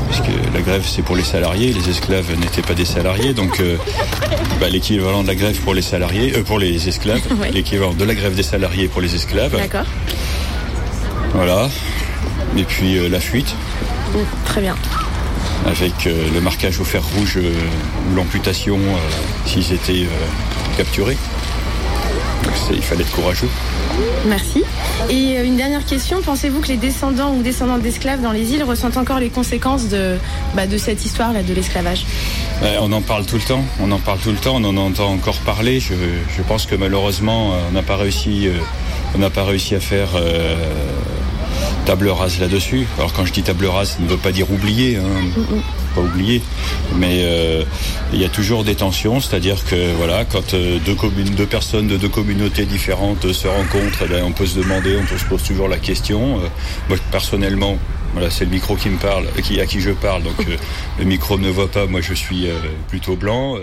Parce que la grève, c'est pour les salariés. Les esclaves n'étaient pas des salariés. Donc, euh, bah, l'équivalent de la grève pour les salariés, euh, pour les esclaves, l'équivalent de la grève des salariés pour les esclaves. D'accord. Voilà. Et puis euh, la fuite, Mm, Très bien. avec le marquage au fer rouge ou l'amputation s'ils étaient capturés. Donc, il fallait être courageux. Merci. Et euh, une dernière question, pensez-vous que les descendants ou descendantes d'esclaves dans les îles ressentent encore les conséquences de, bah, cette histoire-là, de l'esclavage? Ouais, on en parle tout le temps, on en parle tout le temps, on en entend encore parler. Je, pense que malheureusement, euh, on n'a pas réussi, euh, pas réussi à faire euh, table rase là-dessus. Alors quand je dis table rase, ça ne veut pas dire oublier, hein, pas oublier, mais euh, il y a toujours des tensions, c'est-à-dire que voilà, quand euh, deux communes, deux personnes de deux communautés différentes se rencontrent, eh ben, on peut se demander, on peut se pose toujours la question. Euh, moi personnellement. Voilà, c'est le micro qui me parle, qui, à qui je parle. Donc euh, le micro ne voit pas. Moi, je suis euh, plutôt blanc.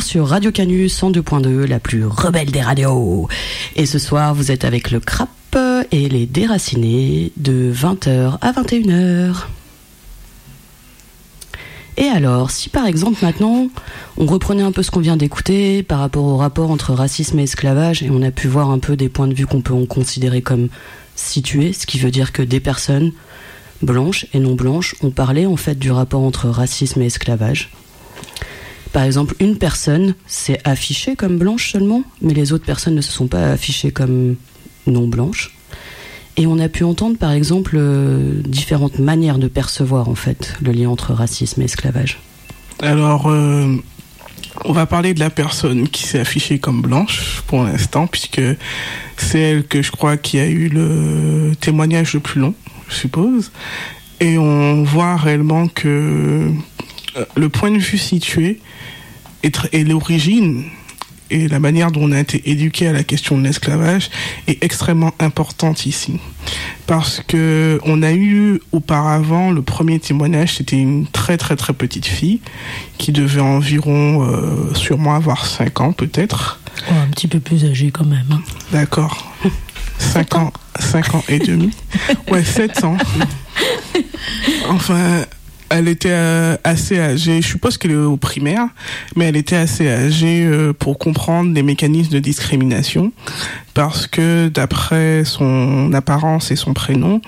Sur Radio Canus 102.2, la plus rebelle des radios. Et ce soir, vous êtes avec le CRAP et les déracinés de 20h à 21h. Et alors, si par exemple maintenant, on reprenait un peu ce qu'on vient d'écouter par rapport au rapport entre racisme et esclavage, et on a pu voir un peu des points de vue qu'on peut en considérer comme situés, ce qui veut dire que des personnes blanches et non blanches ont parlé en fait du rapport entre racisme et esclavage. Par exemple, une personne s'est affichée comme blanche seulement, mais les autres personnes ne se sont pas affichées comme non blanches. Et on a pu entendre par exemple euh, différentes manières de percevoir en fait le lien entre racisme et esclavage. Alors, euh, on va parler de la personne qui s'est affichée comme blanche pour l'instant, puisque c'est elle que je crois qui a eu le témoignage le plus long, je suppose. Et on voit réellement que le point de vue situé tr- et l'origine et la manière dont on a été éduqué à la question de l'esclavage est extrêmement importante ici. Parce que on a eu auparavant le premier témoignage, c'était une très très très petite fille qui devait environ euh, sûrement avoir 5 ans peut-être. Oh, un petit peu plus âgé quand même. hein. D'accord. 5 ans, 5 ans et demi. Ouais, 7 ans. Enfin, elle était euh, assez âgée. Je suppose qu'elle est au primaire, mais elle était assez âgée euh, pour comprendre les mécanismes de discrimination parce que d'après son apparence et son prénom,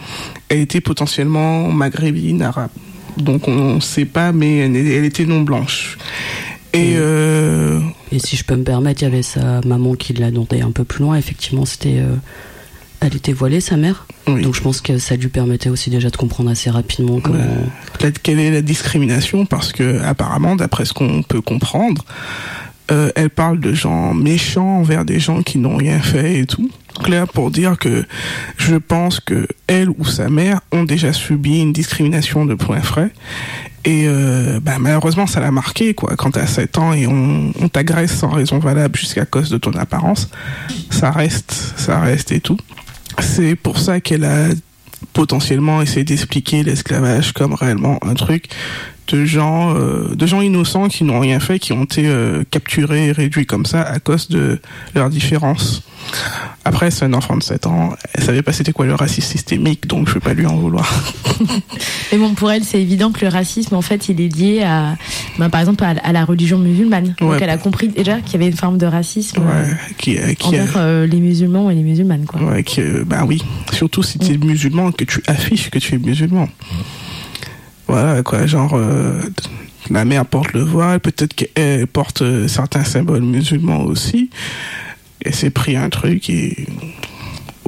elle était potentiellement maghrébine, arabe. Donc on ne sait pas, mais elle, était non blanche. Et euh, Et si je peux me permettre, il y avait sa maman qui l'a demandé un peu plus loin. Effectivement, c'était, euh, elle était voilée, sa mère. Oui. Donc je pense que ça lui permettait aussi déjà de comprendre assez rapidement comment. Quelle est la discrimination parce que apparemment, d'après ce qu'on peut comprendre, euh, elle parle de gens méchants envers des gens qui n'ont rien fait et tout. Claire pour dire que je pense que elle ou sa mère ont déjà subi une discrimination de plein frais et euh, bah, malheureusement ça l'a marqué quoi quand t'as 7 ans et on, on t'agresse sans raison valable jusqu'à cause de ton apparence ça reste ça reste et tout c'est pour ça qu'elle a potentiellement essayé d'expliquer l'esclavage comme réellement un truc de gens euh, de gens innocents qui n'ont rien fait qui ont été euh, capturés et réduits comme ça à cause de leurs différences après c'est un enfant de 7 ans elle savait pas c'était quoi le racisme systémique donc je vais pas lui en vouloir Mais bon, pour elle, c'est évident que le racisme, en fait, il est lié à, ben, par exemple, à, la religion musulmane. Donc, elle a compris déjà qu'il y avait une forme de racisme euh, ouais qui, euh, qui envers les musulmans et les musulmanes, quoi. Ouais, bah oui. Surtout si tu es musulman, que tu affiches que tu es musulman. Voilà, quoi. Genre, euh, la mère porte le voile, peut-être qu'elle porte euh, certains symboles musulmans aussi. Et c'est pris un truc et.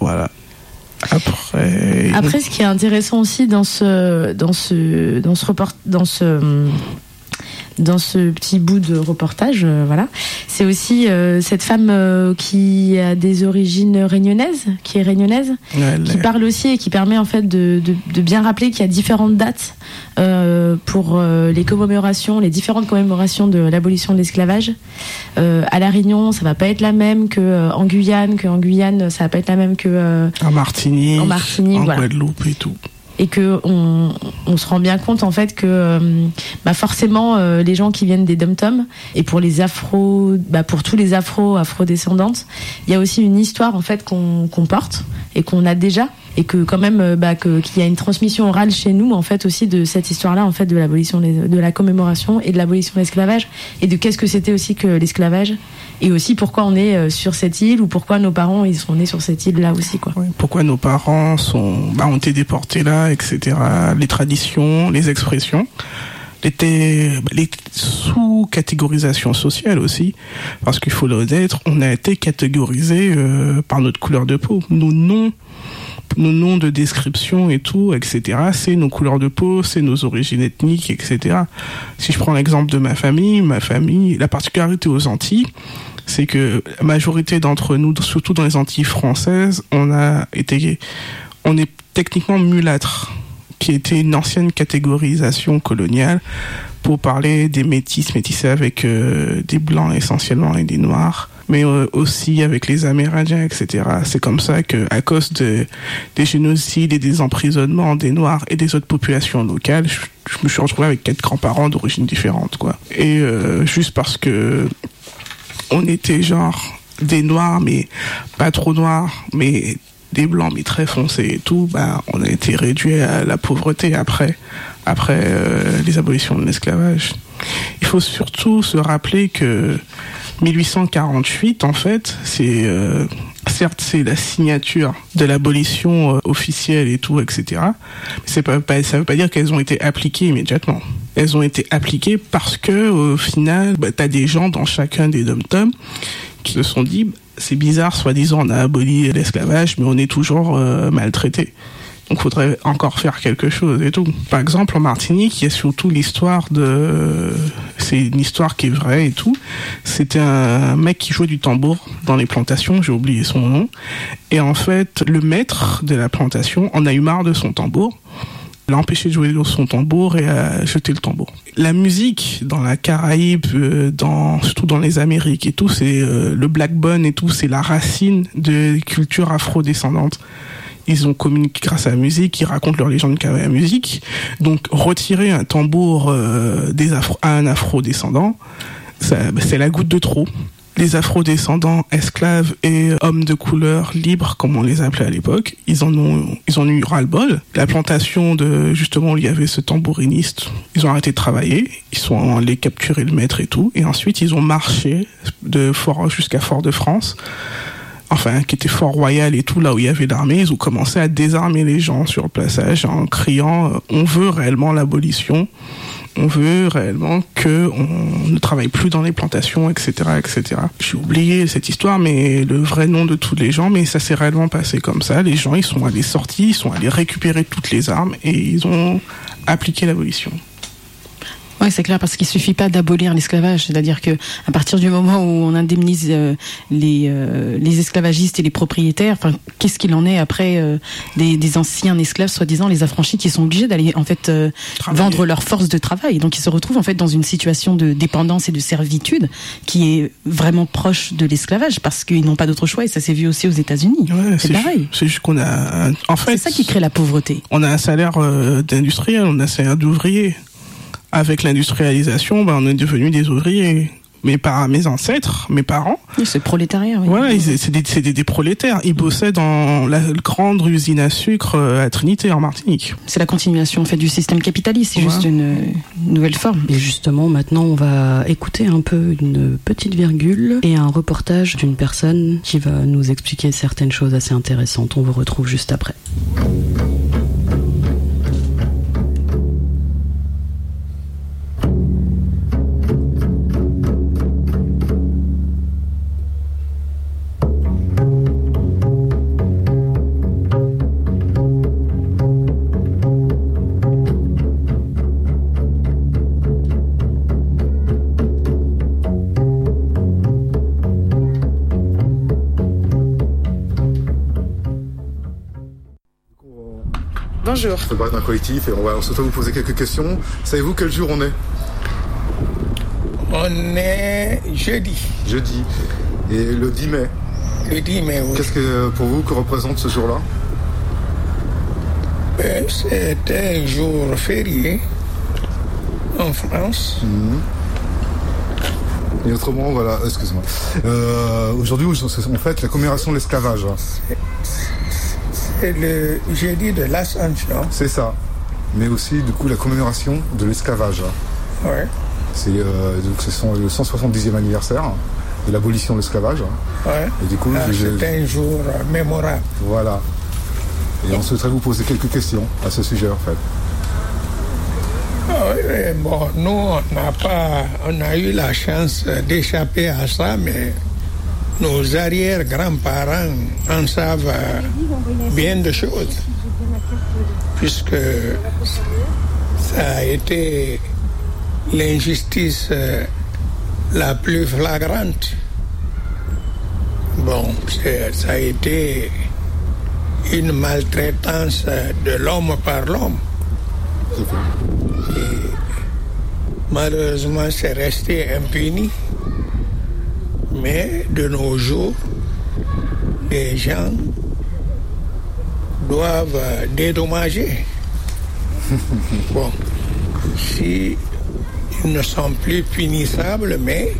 Voilà. Après. Après, ce qui est intéressant aussi dans ce, dans ce, dans ce report, dans ce, dans ce petit bout de reportage, euh, voilà, c'est aussi euh, cette femme euh, qui a des origines réunionnaises, qui est réunionnaise, Ouais, qui parle aussi et qui permet en fait de, de, de bien rappeler qu'il y a différentes dates euh, pour euh, les commémorations, les différentes commémorations de l'abolition de l'esclavage. Euh, à la Réunion, ça va pas être la même que euh, en Guyane, que en Guyane, ça va pas être la même que euh, en Martinique, en Martinique, en voilà. Guadeloupe et tout. Et que on, se rend bien compte en fait que euh, bah forcément euh, les gens qui viennent des dom-toms et pour les afro bah pour tous les afro afro-descendantes il y a aussi une histoire en fait qu'on qu'on porte et qu'on a déjà et que quand même euh, bah, qu'il y a une transmission orale chez nous en fait aussi de cette histoire là en fait de l'abolition de la commémoration et de l'abolition de l'esclavage. Et de qu'est-ce que c'était aussi que l'esclavage. Et aussi pourquoi on est euh, sur cette île ou pourquoi nos parents ils sont nés sur cette île là aussi quoi. Pourquoi nos parents sont, bah, ont été déportés là, etc. Les traditions, les expressions, les, les sous-catégorisations sociales aussi, parce qu'il faut le reconnaître, on a été catégorisé euh, par notre couleur de peau. Nos noms, nos noms de description et tout, etc. C'est nos couleurs de peau, c'est nos origines ethniques, etc. Si je prends l'exemple de ma famille, ma famille, la particularité aux Antilles, c'est que la majorité d'entre nous, surtout dans les Antilles françaises, on a été, on est techniquement mulâtre, qui était une ancienne catégorisation coloniale pour parler des métis, métissés avec euh, des blancs essentiellement et des noirs. Mais euh, aussi avec les Amérindiens, etc. C'est comme ça que, à cause de, des génocides et des emprisonnements des Noirs et des autres populations locales, je, me suis retrouvé avec quatre grands-parents d'origine différente, quoi. Et euh, juste parce que on était genre des Noirs, mais pas trop Noirs, mais des Blancs, mais très foncés et tout, bah, on a été réduit à la pauvreté après, après euh, les abolitions de l'esclavage. Il faut surtout se rappeler que 1848, en fait, c'est euh, certes c'est la signature de l'abolition euh, officielle et tout, etc. Mais c'est pas, pas- ça veut pas dire qu'elles ont été appliquées immédiatement. Elles ont été appliquées parce que au final, bah, t'as des gens dans chacun des dom-toms qui se sont dit, c'est bizarre, soi-disant on a aboli l'esclavage, mais on est toujours euh, maltraité. Donc, faudrait encore faire quelque chose et tout. Par exemple, en Martinique, il y a surtout l'histoire de. C'est une histoire qui est vraie et tout. C'était un mec qui jouait du tambour dans les plantations, j'ai oublié son nom. Et en fait, le maître de la plantation en a eu marre de son tambour. l'a empêché de jouer son tambour et a jeté le tambour. La musique dans la Caraïbe, euh, dans, surtout dans les Amériques et tout, c'est euh, le black bun et tout, c'est la racine de culture afro-descendante ils ont communiqué grâce à la musique, ils racontent leur légende grâce à la musique. Donc retirer un tambour euh, des afro à un afro-descendant, bah, c'est la goutte de trop. Les afro-descendants, esclaves et hommes de couleur libres, comme on les appelait à l'époque, ils en ont, ils ont eu ras-le-bol. La plantation de, justement, où il y avait ce tambouriniste, ils ont arrêté de travailler, ils sont allés capturer le maître et tout, et ensuite ils ont marché de Fort jusqu'à Fort-de-France enfin qui était fort royal et tout là où il y avait l'armée ils ont commencé à désarmer les gens sur le passage en criant euh, on veut réellement l'abolition on veut réellement que on ne travaille plus dans les plantations etc etc j'ai oublié cette histoire mais le vrai nom de tous les gens mais ça s'est réellement passé comme ça. Les gens ils sont allés sortis ils sont allés récupérer toutes les armes et ils ont appliqué l'abolition Oui, c'est clair, parce qu'il suffit pas d'abolir l'esclavage. C'est-à-dire que à partir du moment où on indemnise euh, les, euh, les esclavagistes et les propriétaires, qu'est-ce qu'il en est après euh, des, des anciens esclaves, soi-disant les affranchis, qui sont obligés d'aller en fait euh, vendre leur force de travail. Donc ils se retrouvent en fait dans une situation de dépendance et de servitude qui est vraiment proche de l'esclavage, parce qu'ils n'ont pas d'autre choix. Et ça s'est vu aussi aux États-Unis. c'est ju- pareil. c'est juste qu'on a un- en fait C'est ça qui crée la pauvreté. on a un salaire euh, d'industriel, on a un salaire d'ouvrier. Avec l'industrialisation, ben, on est devenu des ouvriers. Mes, par mes ancêtres, mes parents, C'est prolétariat. Oui. voilà, c'est des, c'est des, des prolétaires. Ils bossaient dans la grande usine à sucre euh, à Trinité, en Martinique. C'est la continuation en fait du système capitaliste. C'est Ouais. juste une, une nouvelle forme. Et justement, maintenant, on va écouter un peu une petite virgule et un reportage d'une personne qui va nous expliquer certaines choses assez intéressantes. On vous retrouve juste après. Je parler d'un collectif et on va surtout vous poser quelques questions. Savez-vous quel jour on est On est jeudi, Jeudi. Et le 10 mai. le 10 mai, oui. Qu'est-ce que pour vous que représente ce jour-là Euh, C'est un jour férié en France. Et autrement, voilà, excuse-moi. Euh, Aujourd'hui, on fête la commémoration de l'esclavage. Le jeudi de l'Ascension. C'est ça. Mais aussi, du coup, la commémoration de l'esclavage. Ouais, C'est euh, donc ce sont le 170e anniversaire de l'abolition de l'esclavage. ouais. Et du coup, Ah, je- un jour euh, mémorable. voilà. Et on souhaiterait vous poser quelques questions à ce sujet, en fait. Ah bon, nous, on n'a pas, on a eu la chance d'échapper à ça, mais nos arrière-grands-parents en savent euh, bien de choses, puisque ça a été l'injustice euh, la plus flagrante. Bon, ça a été une maltraitance euh, de l'homme par l'homme. Malheureusement, c'est resté impuni. Mais de nos jours, les gens doivent dédommager. bon, si ils ne sont plus punissables, mais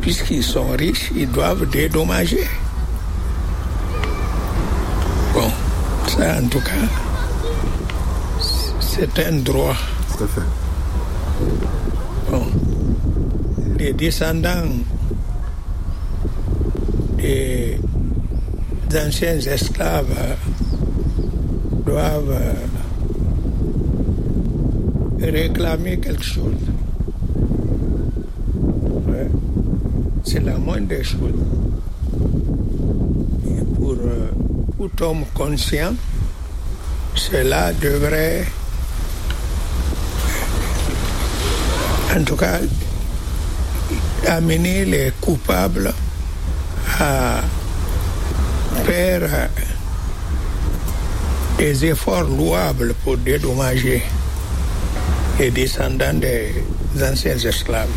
puisqu'ils sont riches, ils doivent dédommager. Bon, ça en tout cas, c'est un droit. Tout à fait. Bon, les descendants des anciens esclaves euh, doivent euh, réclamer quelque chose. C'est la moindre des choses. Et pour euh, tout homme conscient, cela devrait, en tout cas, amener les coupables à faire des efforts louables pour dédommager les descendants des anciens esclaves.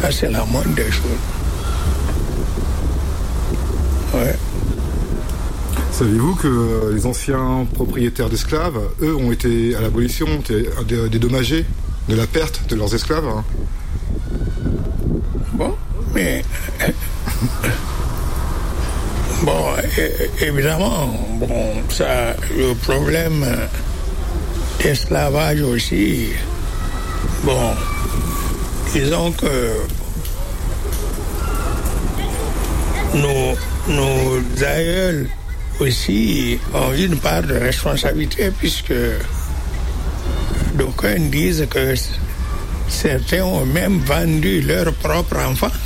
Ça, c'est la moindre des choses. Ouais. Saviez-vous que les anciens propriétaires d'esclaves, eux, ont été à l'abolition, dédommagés de la perte de leurs esclaves hein Bon, mais. Bon, é- évidemment, bon, ça, le problème d'esclavage aussi, bon, disons que nos, nos aïeuls aussi ont une part de responsabilité puisque d'aucuns disent que certains ont même vendu leurs propres enfants.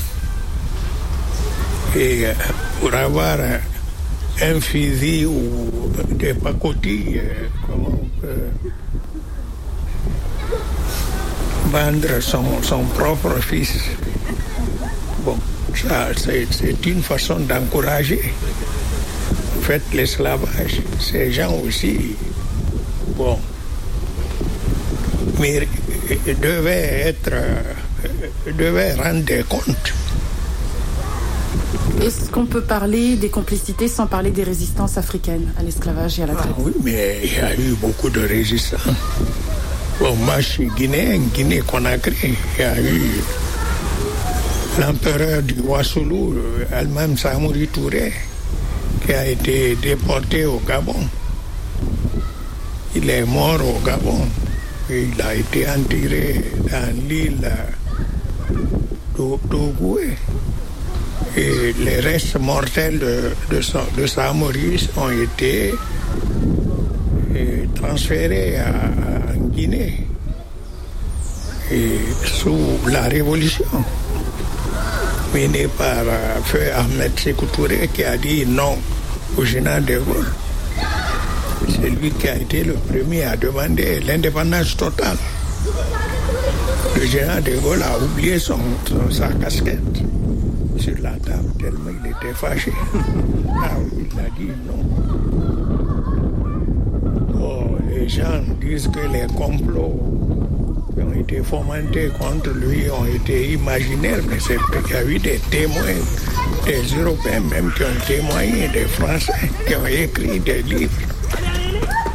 Et euh, pour avoir un, fusil ou des pacotilles, euh, on peut vendre son, son propre fils. Bon, ça, c'est une façon d'encourager. En fait, l'esclavage, ces gens aussi, bon, mais euh, devaient être, euh, devaient rendre des comptes. Est-ce qu'on peut parler des complicités sans parler des résistances africaines à l'esclavage et à la traite Ah oui, mais il y a eu beaucoup de résistants. Bon, moi, je suis guinéen, Guinée-Conakry. Il y a eu l'empereur du Wassoulou, Almam Samouri Touré, qui a été déporté au Gabon. Il est mort au Gabon. Il a été enterré dans l'île d'O- d'Ogoué. Et les restes mortels de, de, de Samory ont été euh, transférés à, Guinée et sous la révolution menée par Feu Ahmed Touré qui a dit non au général de Gaulle. C'est lui qui a été le premier à demander l'indépendance totale. Le général de Gaulle a oublié son- sa casquette la table tellement il était fâché. Ah oui, il a dit non. Oh, les gens disent que les complots qui ont été fomentés contre lui ont été imaginaires, mais c'est qu'il y a eu des témoins, des Européens même qui ont témoigné, des Français qui ont écrit des livres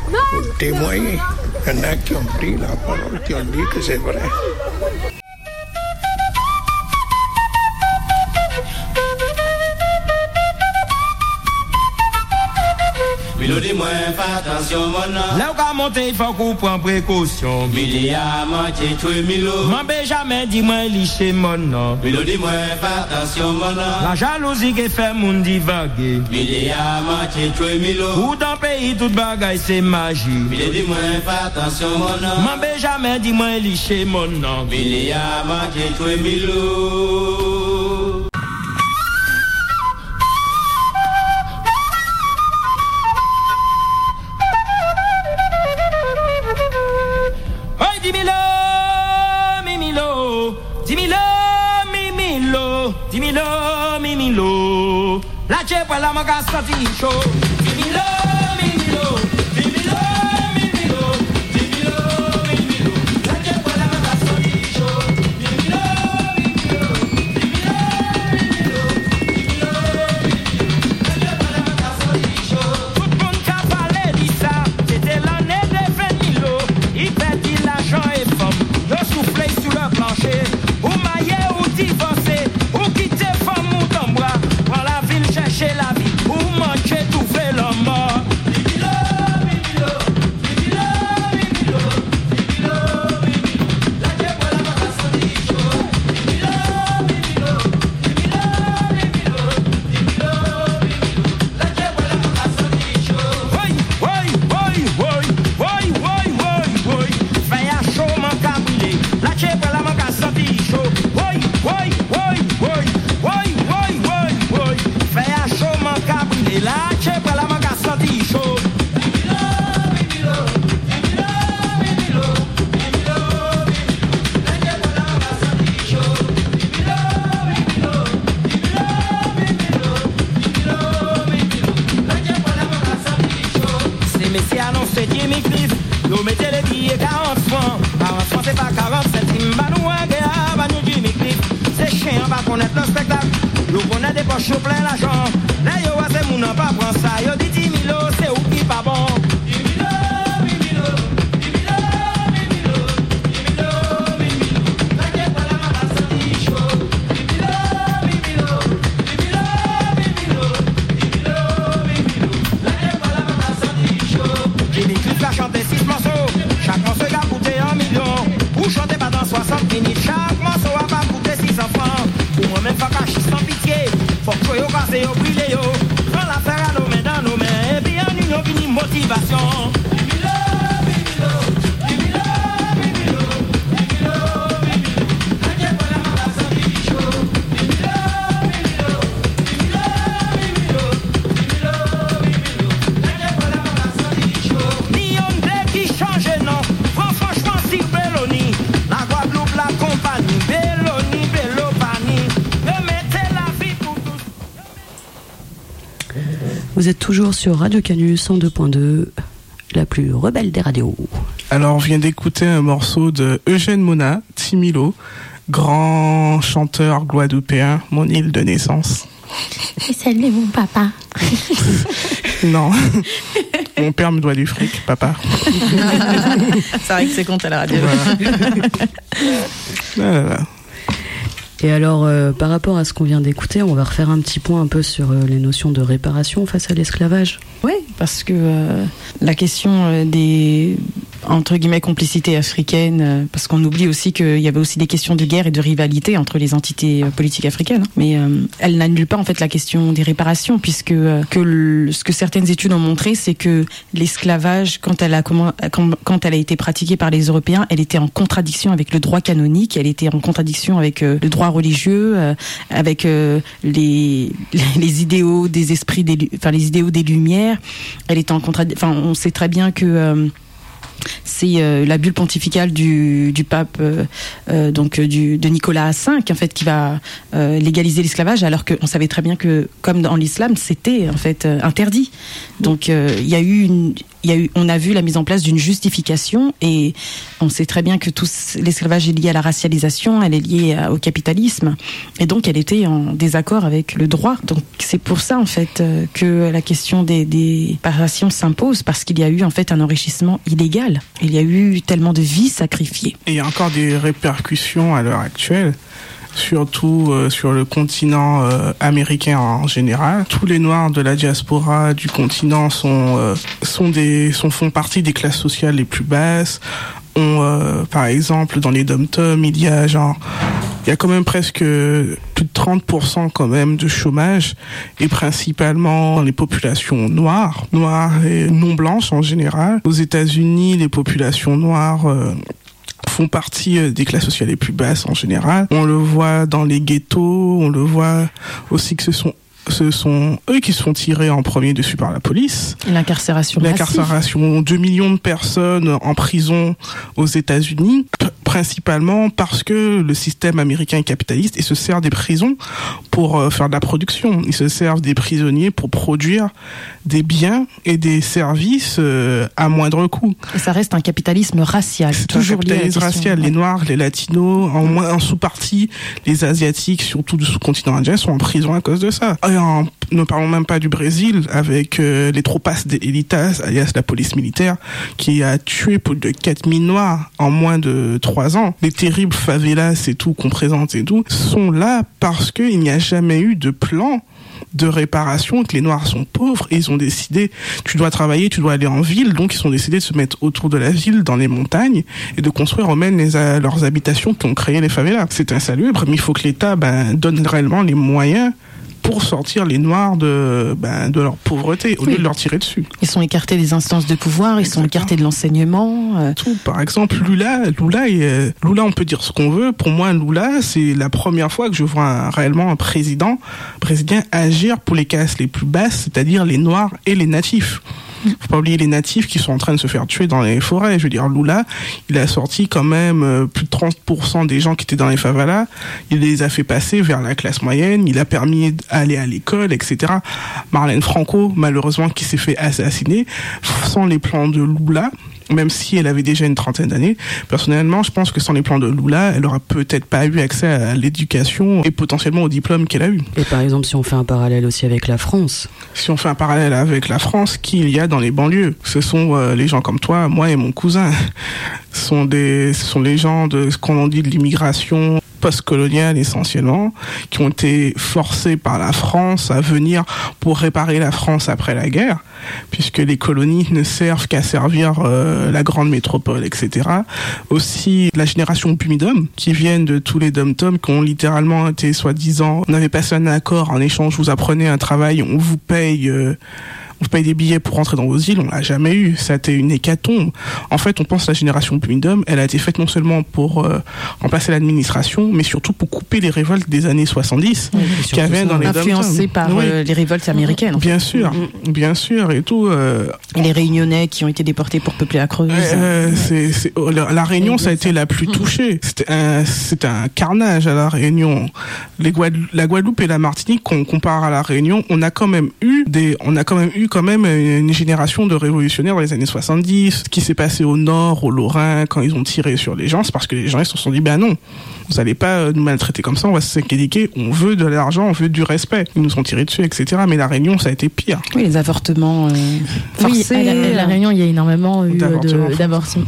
pour témoigner. Il y en a qui ont pris la parole, qui ont dit que c'est vrai. Milodi mwen fa atensyon mon Là où qu'a monter, il faut qu'on prenne précaution. Mili a manche tue milo M'en jamais dit moi licher mon nom. Milodi mwen fa atensyon mon nan La jalousie qui fait moun divaguer. Mili a manche tue milo Ou dans pays toute bagaille c'est magie. Milodi mwen fa atensyon mon nan M'en jamais dit moi licher mon nom. Mili a manche tue milo got something to show. Vous êtes toujours sur Radio Canus 102.2, la plus rebelle des radios. Alors, on vient d'écouter un morceau de Eugène Mona, Timilo, grand chanteur guadeloupéen, mon île de naissance. Et salut mon papa. Non, mon père me doit du fric, papa. c'est vrai que c'est compte à la radio. Ah là là. Et alors, euh, par rapport à ce qu'on vient d'écouter, on va refaire un petit point un peu sur euh, les notions de réparation face à l'esclavage. Oui, parce que euh, la question des entre guillemets complicités africaines, euh, parce qu'on oublie aussi qu'il y avait aussi des questions de guerre et de rivalité entre les entités euh, politiques africaines. hein. Mais euh, elle n'annule pas en fait la question des réparations, puisque euh, que le- ce que certaines études ont montré, c'est que l'esclavage, quand elle a quand, elle a été pratiquée par les Européens, elle était en contradiction avec le droit canonique, elle était en contradiction avec euh, le droit religieux, avec euh, les, les idéaux des esprits, des, enfin les idéaux des Lumières. Elle était en contradiction. Enfin, on sait très bien que c'est euh, la bulle pontificale du, pape euh, euh, donc euh, de Nicolas V en fait qui va légaliser l'esclavage alors qu'on savait très bien que comme dans l'islam c'était en fait interdit. Donc il y a eu une y a eu, on a vu la mise en place d'une justification et on sait très bien que tout l'esclavage est lié à la racialisation, elle est liée au capitalisme et donc elle était en désaccord avec le droit. Donc c'est pour ça en fait euh, que la question des, des réparations s'impose parce qu'il y a eu en fait un enrichissement illégal. Il y a eu tellement de vies sacrifiées. Il y a encore des répercussions à l'heure actuelle, surtout euh, sur le continent euh, américain en général. Tous les Noirs de la diaspora du continent sont euh, sont des sont font partie des classes sociales les plus basses. On, euh, par exemple, dans les dom-toms, il y a genre il y a quand même presque plus de 30% quand même de chômage et principalement dans les populations noires, noires et non blanches en général. Aux États-Unis, les populations noires euh, font partie euh, des classes sociales les plus basses en général. On le voit dans les ghettos, on le voit aussi que ce sont ce sont eux qui se font tirer en premier dessus par la police. L'incarcération. L'incarcération, 2 millions de personnes en prison aux États-Unis, principalement parce que le système américain est capitaliste et se sert des prisons pour euh, faire de la production. Ils se servent des prisonniers pour produire des biens et des services euh, à moindre coût. Et ça reste un capitalisme racial. C'est un toujours lié à la capitalisme racial. Les Noirs, les Latinos, en, moins- en sous-partie, les Asiatiques, surtout du sous-continent indien, sont en prison à cause de ça. Et en- ne parlons même pas du Brésil, avec euh, les tropas de Elitas, alias la police militaire, qui a tué plus de 4000 Noirs en moins de 3 ans. Les terribles favelas et tout qu'on présente et tout, sont là parce qu'il n'y a jamais eu de plan de réparation, que les Noirs sont pauvres et ils ont décidé, tu dois travailler, tu dois aller en ville, donc ils ont décidé de se mettre autour de la ville, dans les montagnes, et de construire eux-mêmes les, leurs habitations qui ont créé les favelas. C'est insalubre, mais il faut que l'État ben, donne réellement les moyens pour sortir les Noirs de, ben, de leur pauvreté, au lieu de leur tirer dessus. Ils sont écartés des instances de pouvoir, ils sont écartés de l'enseignement. euh, Tout. Par exemple, Lula, Lula, est- Lula, on peut dire ce qu'on veut. Pour moi, Lula, c'est la première fois que je vois un- réellement un président, président agir pour les classes les plus basses, c'est-à-dire les Noirs et les natifs. Faut pas oublier les natifs qui sont en train de se faire tuer dans les forêts. Je veux dire, Lula, il a sorti quand même euh, plus de 30% des gens qui étaient dans les favelas. Il les a fait passer vers la classe moyenne. Il a permis d'aller à l'école, etc. Marlène Franco, malheureusement, qui s'est fait assassiner. Sans les plans de Lula, même si elle avait déjà une trentaine d'années. Personnellement, je pense que sans les plans de Lula, elle aura peut-être pas eu accès à l'éducation et potentiellement au diplôme qu'elle a eu. Et par exemple, si on fait un parallèle aussi avec la France. Si on fait un parallèle avec la France, qui il y a dans les banlieues? Ce sont euh, les gens comme toi, moi et mon cousin. Ce sont des, ce sont les gens de ce qu'on en dit de l'immigration post-coloniale essentiellement, qui ont été forcés par la France à venir pour réparer la France après la guerre, puisque les colonies ne servent qu'à servir euh, la grande métropole, etc. Aussi la génération Pumidum, qui viennent de tous les dom-tom, qui ont littéralement été soi-disant, on avait passé un accord en échange, vous apprenez un travail, on vous paye... euh, on paye des billets pour rentrer dans vos îles, on l'a jamais eu. Ça a été une hécatombe. En fait, on pense que la génération Pumidum, elle a été faite non seulement pour euh, remplacer l'administration, mais surtout pour couper les révoltes des années 70 qu'il y avait dans les influencé dom-toms. par Oui. euh, les révoltes américaines. fait. Bien sûr, bien sûr, et tout. euh, les Réunionnais qui ont été déportés pour peupler la Creuse. euh, c'est, c'est- oh, la, la Réunion, ça a été la plus touchée. C'était un, c'était un carnage à la Réunion. Les Guadeloupe, la Guadeloupe et la Martinique, qu'on compare à la Réunion, on a quand même eu des, on a quand même eu quand même une génération de révolutionnaires dans les années 70. Ce qui s'est passé au Nord, au Lorrain, quand ils ont tiré sur les gens, c'est parce que les gens ils se sont dit, ben non, vous allez pas euh, nous maltraiter comme ça, on va se s'inquiéter, on veut de l'argent, on veut du respect. Ils nous ont tiré dessus, etc. Mais la Réunion, ça a été pire. Oui, les avortements euh, Oui, forcés. à la, à la Réunion, il y a énormément eu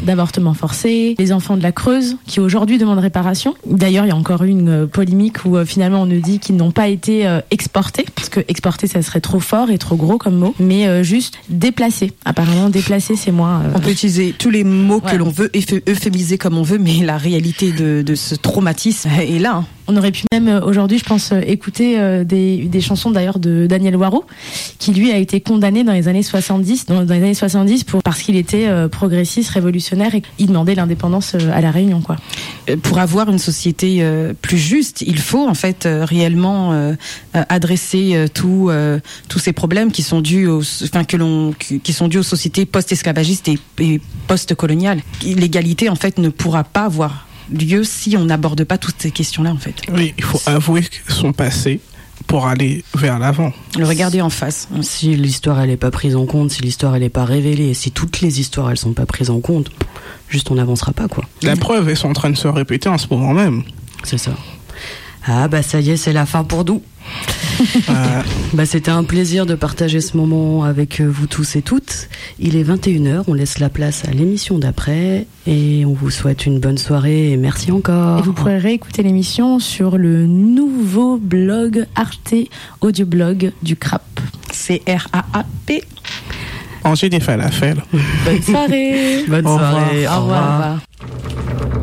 D'avortements forcés. Les enfants de la Creuse, qui aujourd'hui demandent réparation. D'ailleurs, il y a encore eu une euh, polémique où euh, finalement on nous dit qu'ils n'ont pas été euh, exportés, parce que exporter, ça serait trop fort et trop gros comme mot, mais euh, juste déplacés. Apparemment, déplacés, c'est moins. euh, On peut utiliser tous les mots Ouais. que l'on veut, euph- euphémiser comme on veut, mais la réalité de, de ce traumatisme est là. On aurait pu même euh, aujourd'hui, je pense, euh, écouter euh, des, des chansons d'ailleurs de Daniel Waro, qui lui a été condamné dans les années 70, dans, les années 70 pour parce qu'il était progressiste, révolutionnaire et qu'il demandait l'indépendance à la Réunion, quoi. Pour avoir une société plus juste, il faut en fait réellement adresser tous ces problèmes qui sont dus, aux, enfin que qui sont dus aux sociétés post-esclavagistes et post-coloniales. L'égalité en fait ne pourra pas avoir lieu si on n'aborde pas toutes ces questions-là en fait. Oui, il faut avouer son passé pour aller vers l'avant. Le regarder en face. Si l'histoire elle est pas prise en compte, si l'histoire elle est pas révélée, et si toutes les histoires elles sont pas prises en compte, juste on n'avancera pas quoi. La preuve, elles sont en train de se répéter en ce moment même. C'est ça. Ah bah ça y est, c'est la fin pour nous. Bah c'était un plaisir de partager ce moment avec euh, vous tous et toutes. Il est 21h, on laisse la place à l'émission d'après et on vous souhaite une bonne soirée et merci encore. Et vous pourrez réécouter l'émission sur le nouveau blog Arte Audioblog du CRAP. C-R-A-A-P. Manger des falafels. Bonne soirée. Bonne Au revoir. soirée. Au revoir. Au revoir.